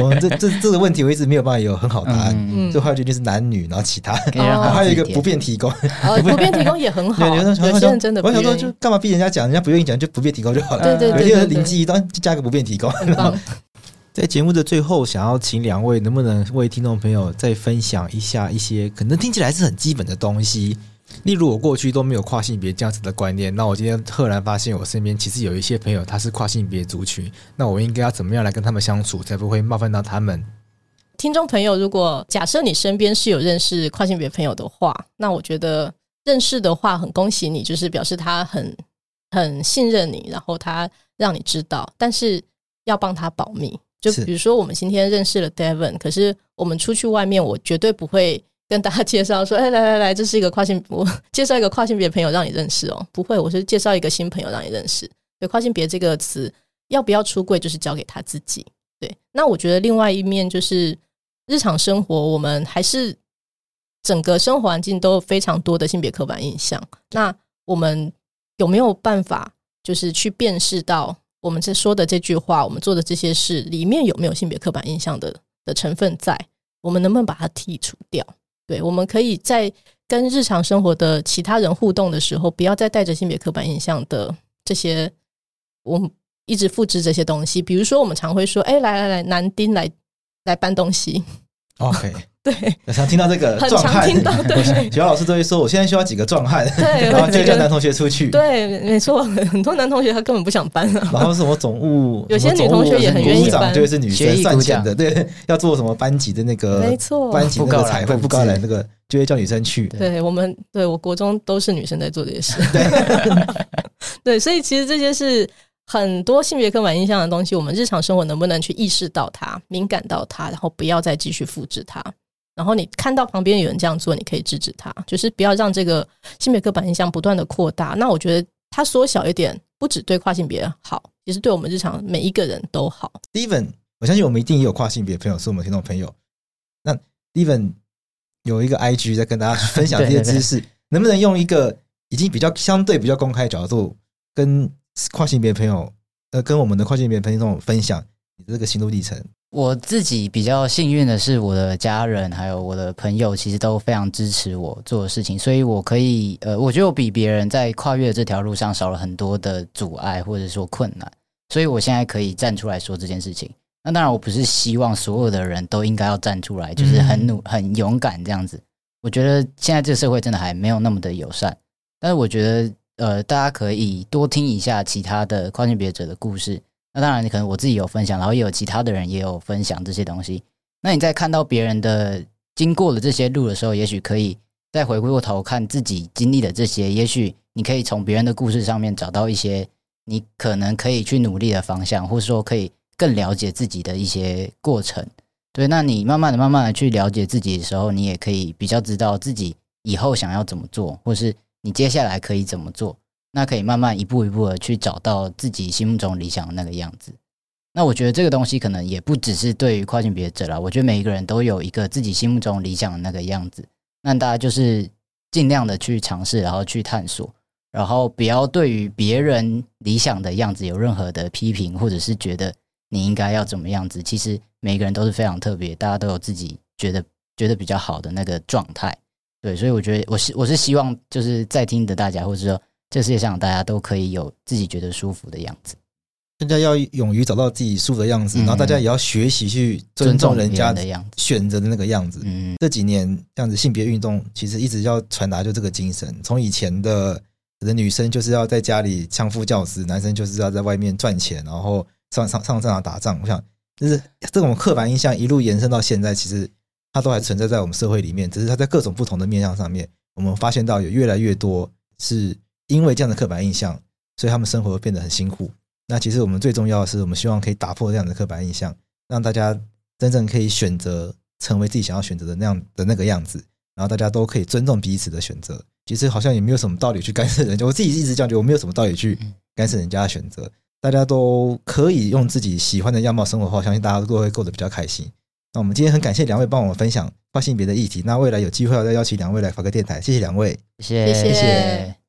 我们这这这个问题我一直没有办法有很好答案，最后决定是男女，然后其他，然后还有一个不便提供，<laughs> 不便提供也很好。有些人真的，我想说就干嘛逼人家讲，人家不愿意讲就不便提供就好了。对对对，有些人灵机一动就加个不便提供。<laughs> 在节目的最后，想要请两位能不能为听众朋友再分享一下一些可能听起来是很基本的东西，例如我过去都没有跨性别这样子的观念，那我今天赫然发现我身边其实有一些朋友他是跨性别族群，那我应该要怎么样来跟他们相处，才不会冒犯到他们？听众朋友，如果假设你身边是有认识跨性别朋友的话，那我觉得认识的话很恭喜你，就是表示他很很信任你，然后他让你知道，但是要帮他保密。就比如说，我们今天认识了 Devon，可是我们出去外面，我绝对不会跟大家介绍说：“ <laughs> 哎，来来来，这是一个跨性，我 <laughs> 介绍一个跨性别朋友让你认识哦。”不会，我是介绍一个新朋友让你认识。对，跨性别这个词要不要出柜，就是交给他自己。对，那我觉得另外一面就是日常生活，我们还是整个生活环境都非常多的性别刻板印象。那我们有没有办法，就是去辨识到？我们这说的这句话，我们做的这些事里面有没有性别刻板印象的的成分在？我们能不能把它剔除掉？对，我们可以在跟日常生活的其他人互动的时候，不要再带着性别刻板印象的这些，我们一直复制这些东西。比如说，我们常会说：“哎，来来来，男丁来来搬东西。” OK。对，常听到这个壮汉，听到。对，<laughs> 学校老师都会说，我现在需要几个壮汉，对，<laughs> 然后就叫男同学出去。对，没错，很多男同学他根本不想搬啊。然后什么总务，有些女同学也很愿意搬，就是女生赚钱的，对，要做什么班级的那个，没错，班级那个彩绘布告栏那个，就会叫女生去。对我们，对我国中都是女生在做这些事。对，<laughs> 所以其实这些是很多性别刻板印象的东西，我们日常生活能不能去意识到它、敏感到它，然后不要再继续复制它。然后你看到旁边有人这样做，你可以制止他，就是不要让这个性别刻板印象不断的扩大。那我觉得它缩小一点，不只对跨性别好，也是对我们日常每一个人都好。Steven，我相信我们一定也有跨性别朋友，是我们听众朋友。那 Steven 有一个 IG 在跟大家分享这些 <laughs> 知识，对对对，能不能用一个已经比较相对比较公开的角度，跟跨性别朋友呃，跟我们的跨性别朋友分享你这个心路历程？我自己比较幸运的是，我的家人还有我的朋友，其实都非常支持我做的事情，所以我可以，呃，我觉得我比别人在跨越这条路上少了很多的阻碍或者说困难，所以我现在可以站出来说这件事情。那当然，我不是希望所有的人都应该要站出来，就是很努、很勇敢这样子。我觉得现在这个社会真的还没有那么的友善，但是我觉得，呃，大家可以多听一下其他的跨性别者的故事。那当然，你可能我自己有分享，然后也有其他的人也有分享这些东西。那你在看到别人的经过了这些路的时候，也许可以再回过头看自己经历的这些，也许你可以从别人的故事上面找到一些你可能可以去努力的方向，或者说可以更了解自己的一些过程。对，那你慢慢的、慢慢的去了解自己的时候，你也可以比较知道自己以后想要怎么做，或是你接下来可以怎么做。那可以慢慢一步一步的去找到自己心目中理想的那个样子。那我觉得这个东西可能也不只是对于跨性别者啦，我觉得每一个人都有一个自己心目中理想的那个样子。那大家就是尽量的去尝试，然后去探索，然后不要对于别人理想的样子有任何的批评，或者是觉得你应该要怎么样子。其实每个人都是非常特别，大家都有自己觉得觉得比较好的那个状态。对，所以我觉得我是我是希望就是在听的大家，或者说。这世界上，大家都可以有自己觉得舒服的样子。大家要勇于找到自己舒服的样子，然后大家也要学习去尊重人家的样子，选择的那个样子。嗯，这几年这样子性别运动其实一直要传达就这个精神。从以前的人女生就是要在家里相夫教子，男生就是要在外面赚钱，然后上上上战场打仗。我想，就是这种刻板印象一路延伸到现在，其实它都还存在在我们社会里面，只是它在各种不同的面向上面，我们发现到有越来越多是。因为这样的刻板印象，所以他们生活变得很辛苦。那其实我们最重要的是，我们希望可以打破这样的刻板印象，让大家真正可以选择成为自己想要选择的那样的那个样子，然后大家都可以尊重彼此的选择。其实好像也没有什么道理去干涉人家，我自己一直这样觉得，我没有什么道理去干涉人家的选择。大家都可以用自己喜欢的样貌生活的话，相信大家都会过得比较开心。那我们今天很感谢两位帮我们分享跨性别的议题。那未来有机会要再邀请两位来法科电台，谢谢两位，谢谢谢谢。